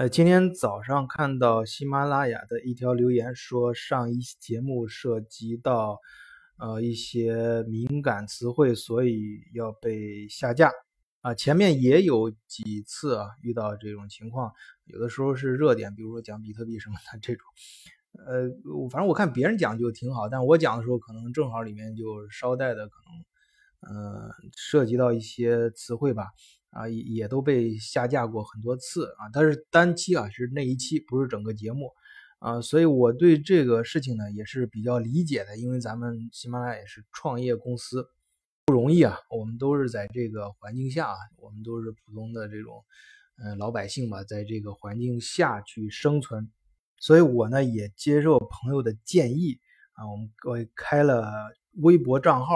呃，今天早上看到喜马拉雅的一条留言，说上一期节目涉及到呃一些敏感词汇，所以要被下架啊。前面也有几次啊遇到这种情况，有的时候是热点，比如说讲比特币什么的这种，呃，反正我看别人讲就挺好，但我讲的时候可能正好里面就捎带的可能呃涉及到一些词汇吧。啊，也也都被下架过很多次啊，但是单期啊是那一期，不是整个节目啊，所以我对这个事情呢也是比较理解的，因为咱们喜马拉雅也是创业公司，不容易啊，我们都是在这个环境下啊，我们都是普通的这种嗯老百姓吧，在这个环境下去生存，所以我呢也接受朋友的建议啊，我们我开了微博账号。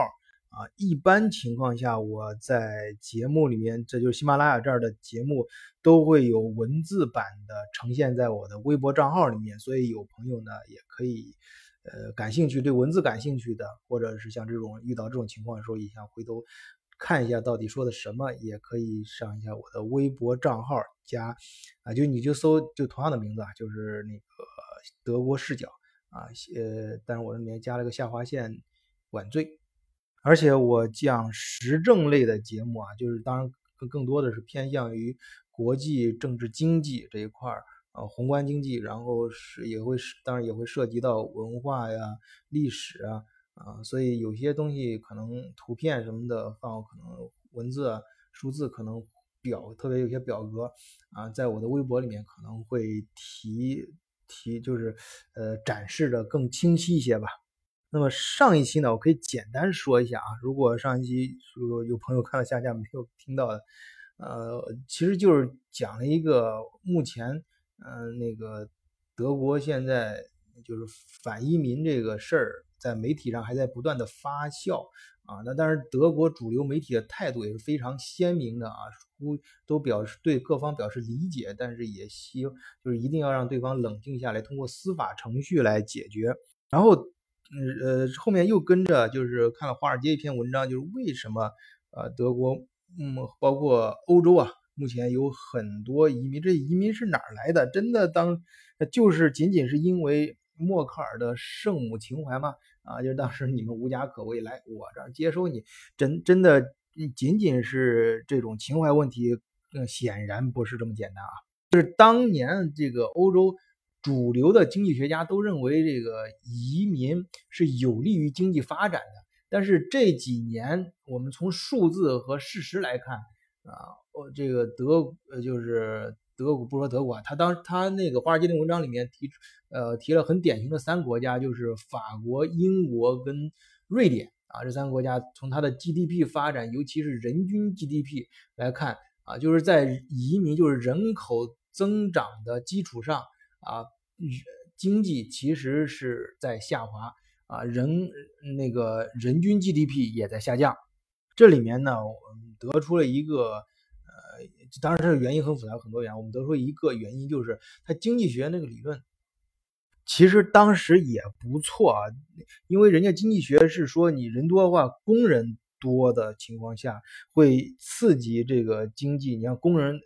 啊，一般情况下，我在节目里面，这就是喜马拉雅这儿的节目，都会有文字版的呈现在我的微博账号里面。所以有朋友呢，也可以，呃，感兴趣对文字感兴趣的，或者是像这种遇到这种情况的时候，也想回头看一下到底说的什么，也可以上一下我的微博账号，加啊，就你就搜就同样的名字啊，就是那个德国视角啊，呃，但是我这里面加了个下划线，晚醉。而且我讲时政类的节目啊，就是当然更更多的是偏向于国际政治经济这一块儿啊，宏观经济，然后是也会是当然也会涉及到文化呀、历史啊啊，所以有些东西可能图片什么的放，可能文字、数字可能表，特别有些表格啊，在我的微博里面可能会提提，就是呃展示的更清晰一些吧。那么上一期呢，我可以简单说一下啊。如果上一期如果有朋友看到下架没有听到的，呃，其实就是讲了一个目前，嗯，那个德国现在就是反移民这个事儿，在媒体上还在不断的发酵啊。那但是德国主流媒体的态度也是非常鲜明的啊，都都表示对各方表示理解，但是也希就是一定要让对方冷静下来，通过司法程序来解决，然后。嗯呃，后面又跟着就是看了华尔街一篇文章，就是为什么呃德国嗯包括欧洲啊，目前有很多移民，这移民是哪儿来的？真的当就是仅仅是因为默克尔的圣母情怀吗？啊，就是当时你们无家可归，来我这儿接收你，真真的仅仅是这种情怀问题？嗯，显然不是这么简单啊，就是当年这个欧洲。主流的经济学家都认为，这个移民是有利于经济发展的。但是这几年，我们从数字和事实来看，啊，我这个德呃就是德国，不说德国啊，他当他那个华尔街的文章里面提，呃提了很典型的三个国家，就是法国、英国跟瑞典啊，这三个国家从它的 GDP 发展，尤其是人均 GDP 来看，啊，就是在移民就是人口增长的基础上。啊，经济其实是在下滑啊，人那个人均 GDP 也在下降。这里面呢，我们得出了一个呃，当然这个原因很复杂，很多原因。我们得出一个原因，就是它经济学那个理论其实当时也不错啊，因为人家经济学是说你人多的话，工人。多的情况下会刺激这个经济。你像工人，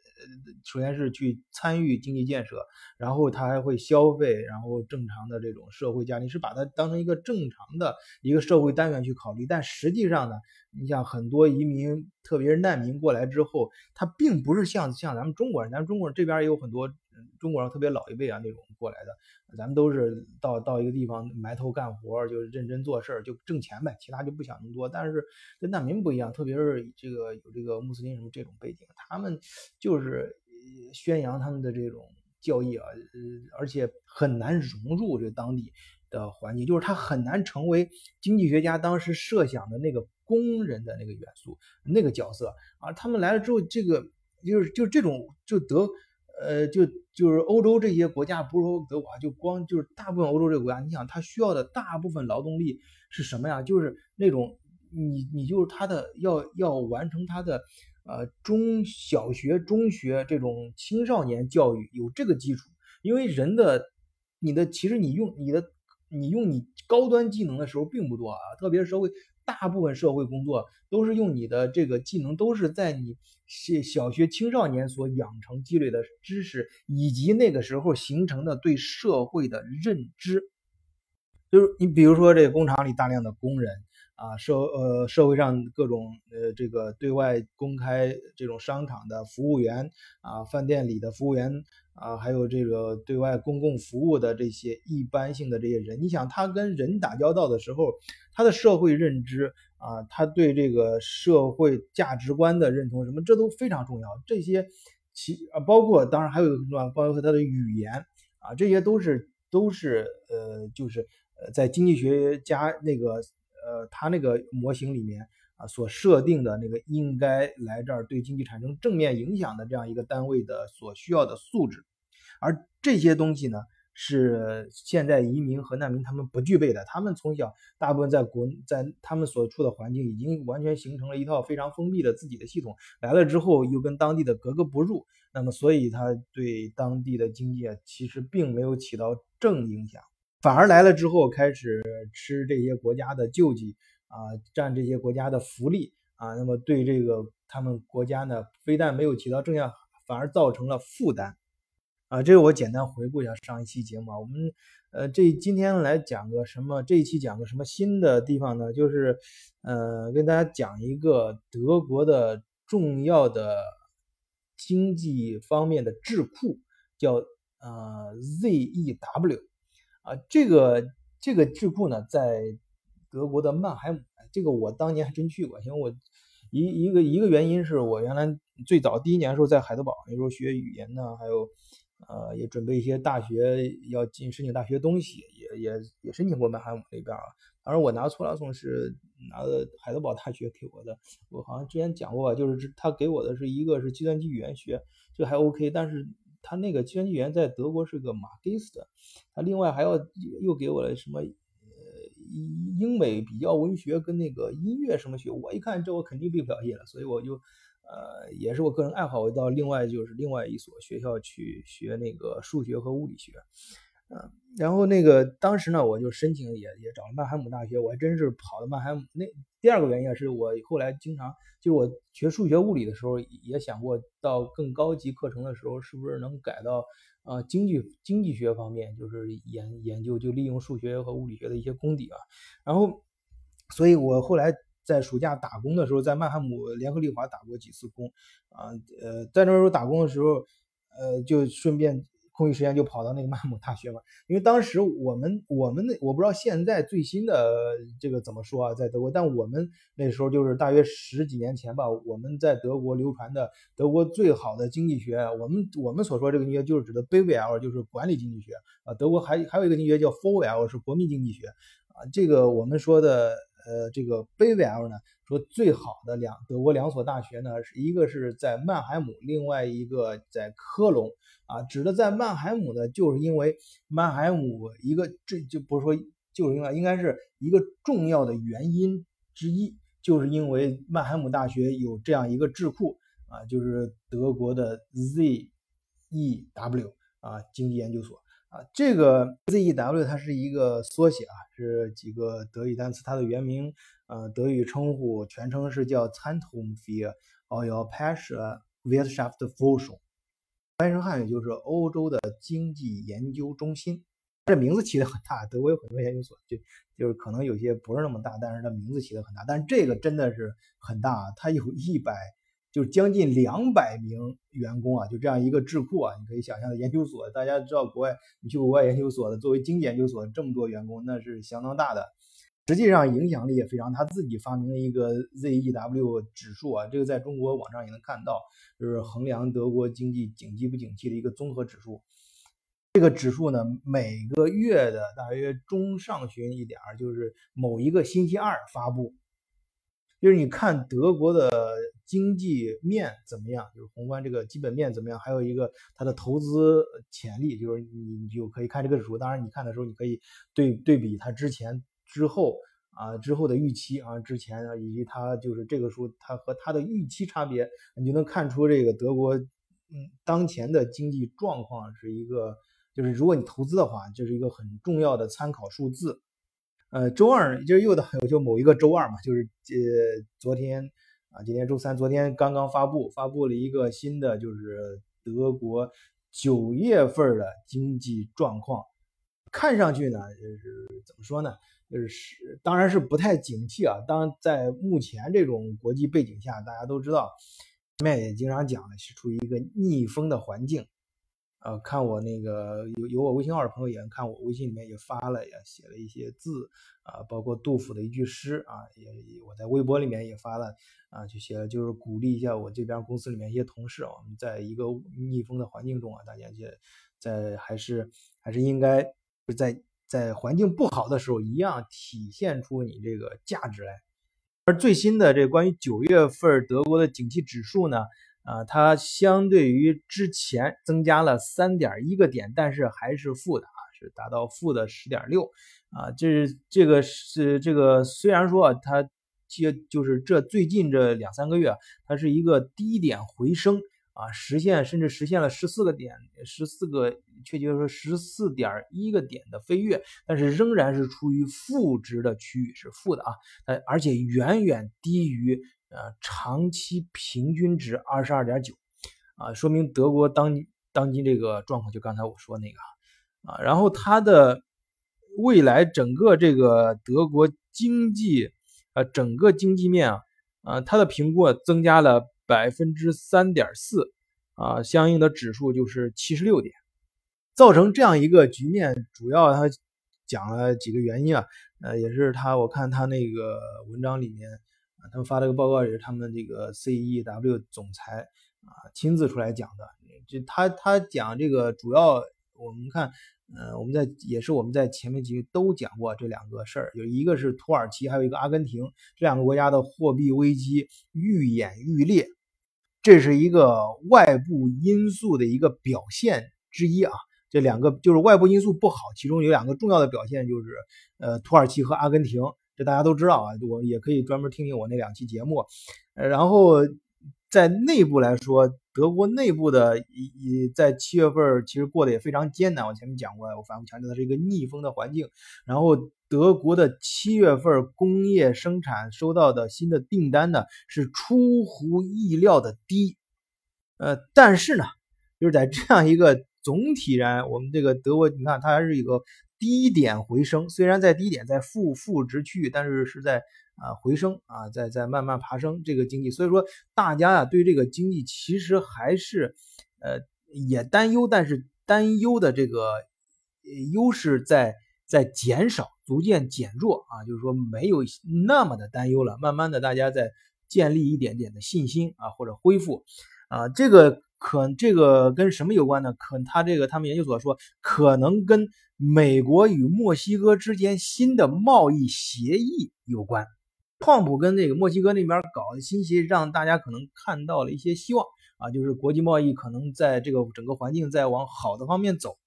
首先是去参与经济建设，然后他还会消费，然后正常的这种社会家庭是把它当成一个正常的一个社会单元去考虑。但实际上呢，你像很多移民，特别是难民过来之后，他并不是像像咱们中国人，咱们中国人这边也有很多。中国人特别老一辈啊，那种过来的，咱们都是到到一个地方埋头干活，就是认真做事儿，就挣钱呗，其他就不想那么多。但是跟难民不一样，特别是这个有这个穆斯林什么这种背景，他们就是宣扬他们的这种教义啊，呃，而且很难融入这当地的环境，就是他很难成为经济学家当时设想的那个工人的那个元素、那个角色啊。他们来了之后，这个就是就这种就得。呃，就就是欧洲这些国家，不是说德国啊，就光就是大部分欧洲这个国家，你想他需要的大部分劳动力是什么呀？就是那种你你就是他的要要完成他的呃中小学、中学这种青少年教育有这个基础，因为人的你的其实你用你的你用你高端技能的时候并不多啊，特别是社会大部分社会工作都是用你的这个技能，都是在你小小学青少年所养成积累的知识，以及那个时候形成的对社会的认知。就是你比如说这工厂里大量的工人。啊，社呃社会上各种呃这个对外公开这种商场的服务员啊，饭店里的服务员啊，还有这个对外公共服务的这些一般性的这些人，你想他跟人打交道的时候，他的社会认知啊，他对这个社会价值观的认同什么，这都非常重要。这些其啊，包括当然还有一个重要，包括他的语言啊，这些都是都是呃，就是呃，在经济学家那个。呃，他那个模型里面啊，所设定的那个应该来这儿对经济产生正面影响的这样一个单位的所需要的素质，而这些东西呢，是现在移民和难民他们不具备的。他们从小大部分在国在他们所处的环境已经完全形成了一套非常封闭的自己的系统，来了之后又跟当地的格格不入，那么所以他对当地的经济啊，其实并没有起到正影响。反而来了之后，开始吃这些国家的救济啊，占这些国家的福利啊，那么对这个他们国家呢，非但没有起到正向，反而造成了负担啊。这个我简单回顾一下上一期节目啊，我们呃这今天来讲个什么？这一期讲个什么新的地方呢？就是呃跟大家讲一个德国的重要的经济方面的智库，叫呃 ZEW。啊，这个这个智库呢，在德国的曼海姆。这个我当年还真去过，因为我一一个一个原因是我原来最早第一年的时候在海德堡，那时候学语言呢，还有呃也准备一些大学要进申请大学东西，也也也申请过曼海姆那边啊。当然我拿错了送是拿的海德堡大学给我的，我好像之前讲过，就是他给我的是一个是计算机语言学，这还 OK，但是。他那个计算机员在德国是个马基斯的，他另外还要又给我了什么呃英美比较文学跟那个音乐什么学，我一看这我肯定毕不了业了，所以我就呃也是我个人爱好，我到另外就是另外一所学校去学那个数学和物理学。嗯，然后那个当时呢，我就申请也也找了曼海姆大学，我还真是跑到曼海姆。那第二个原因是我后来经常就是我学数学物理的时候，也想过到更高级课程的时候，是不是能改到啊经济经济学方面，就是研研究就利用数学和物理学的一些功底啊。然后，所以我后来在暑假打工的时候，在曼海姆联合利华打过几次工啊，呃，在那时候打工的时候，呃，就顺便。空余时间就跑到那个曼姆大学嘛，因为当时我们我们那我不知道现在最新的这个怎么说啊，在德国，但我们那时候就是大约十几年前吧，我们在德国流传的德国最好的经济学，我们我们所说这个经济学就是指的 BWL，就是管理经济学啊。德国还还有一个经济学叫 FOL，是国民经济学啊。这个我们说的呃这个 BWL 呢，说最好的两德国两所大学呢，是一个是在曼海姆，另外一个在科隆。啊，指的在曼海姆呢，就是因为曼海姆一个，这就不是说就是因为，应该是一个重要的原因之一，就是因为曼海姆大学有这样一个智库啊，就是德国的 ZEW 啊经济研究所啊，这个 ZEW 它是一个缩写啊，是几个德语单词，它的原名呃德语称呼全称是叫 Zentrum für Europäische Wirtschaftsforschung。翻译成汉语就是欧洲的经济研究中心，这名字起的很大。德国有很多研究所，就就是可能有些不是那么大，但是它名字起的很大。但是这个真的是很大，它有一百，就将近两百名员工啊，就这样一个智库啊，你可以想象的研究所。大家知道国外，你去国外研究所的，作为经济研究所这么多员工，那是相当大的。实际上影响力也非常，他自己发明了一个 ZEW 指数啊，这个在中国网上也能看到，就是衡量德国经济景气不景气的一个综合指数。这个指数呢，每个月的大约中上旬一点儿，就是某一个星期二发布，就是你看德国的经济面怎么样，就是宏观这个基本面怎么样，还有一个它的投资潜力，就是你你就可以看这个指数。当然，你看的时候你可以对对比它之前。之后啊，之后的预期啊，之前啊，以及它就是这个书，它和它的预期差别，你就能看出这个德国，嗯，当前的经济状况是一个，就是如果你投资的话，这是一个很重要的参考数字。呃，周二就又到就某一个周二嘛，就是呃昨天啊，今天周三，昨天刚刚发布发布了一个新的，就是德国九月份的经济状况，看上去呢，就是怎么说呢，就是当然是不太景气啊。当在目前这种国际背景下，大家都知道，前面也经常讲的是处于一个逆风的环境。呃，看我那个有有我微信号的朋友也看我微信里面也发了，也写了一些字啊，包括杜甫的一句诗啊，也我在微博里面也发了啊，就写了就是鼓励一下我这边公司里面一些同事，我们在一个逆风的环境中啊，大家也在还是还是应该在在环境不好的时候一样体现出你这个价值来。而最新的这关于九月份德国的景气指数呢？啊，它相对于之前增加了三点一个点，但是还是负的啊，是达到负的十点六啊。这这个是这个，虽然说它接就是这最近这两三个月，它是一个低点回升啊，实现甚至实现了十四个点，十四个确切说十四点一个点的飞跃，但是仍然是处于负值的区域，是负的啊，呃，而且远远低于。呃，长期平均值二十二点九，啊，说明德国当当今这个状况，就刚才我说那个，啊，然后它的未来整个这个德国经济，呃，整个经济面啊，啊，它的评估增加了百分之三点四，啊，相应的指数就是七十六点，造成这样一个局面，主要他讲了几个原因啊，呃，也是他我看他那个文章里面。啊，他们发了个报告，也是他们这个 CEW 总裁啊亲自出来讲的。就他他讲这个主要，我们看，呃，我们在也是我们在前面几集都讲过这两个事儿，有一个是土耳其，还有一个阿根廷，这两个国家的货币危机愈演愈烈，这是一个外部因素的一个表现之一啊。这两个就是外部因素不好，其中有两个重要的表现就是，呃，土耳其和阿根廷。这大家都知道啊，我也可以专门听听我那两期节目。然后在内部来说，德国内部的一在七月份其实过得也非常艰难。我前面讲过，我反复强调它是一个逆风的环境。然后德国的七月份工业生产收到的新的订单呢是出乎意料的低。呃，但是呢，就是在这样一个总体然，我们这个德国，你看它还是一个。低点回升，虽然在低点在负负值区域，但是是在啊回升啊，在在慢慢爬升这个经济，所以说大家啊对这个经济其实还是呃也担忧，但是担忧的这个优势在在减少，逐渐减弱啊，就是说没有那么的担忧了，慢慢的大家在建立一点点的信心啊或者恢复。啊，这个可这个跟什么有关呢？可他这个他们研究所说可能跟。美国与墨西哥之间新的贸易协议有关，特朗普跟那个墨西哥那边搞的新协议，让大家可能看到了一些希望啊，就是国际贸易可能在这个整个环境在往好的方面走。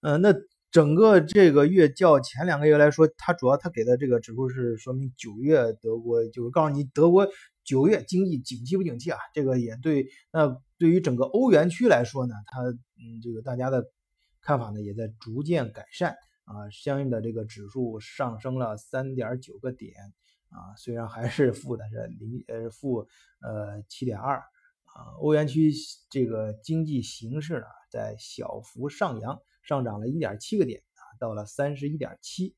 嗯，那整个这个月较前两个月来说，它主要它给的这个指数是说明九月德国就是告诉你德国九月经济景气不景气啊，这个也对。那对于整个欧元区来说呢，它嗯这个大家的。看法呢也在逐渐改善啊，相应的这个指数上升了三点九个点啊，虽然还是负的是零呃负呃七点二啊，欧元区这个经济形势呢在小幅上扬，上涨了一点七个点啊，到了三十一点七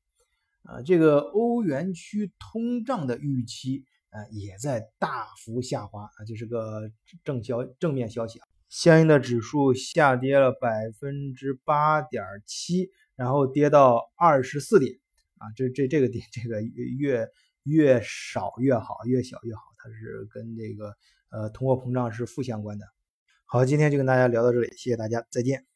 啊，这个欧元区通胀的预期啊也在大幅下滑啊，这是个正消正面消息啊。相应的指数下跌了百分之八点七，然后跌到二十四点啊，这这这个点，这个越越少越好，越小越好，它是跟这个呃通货膨胀是负相关的。好，今天就跟大家聊到这里，谢谢大家，再见。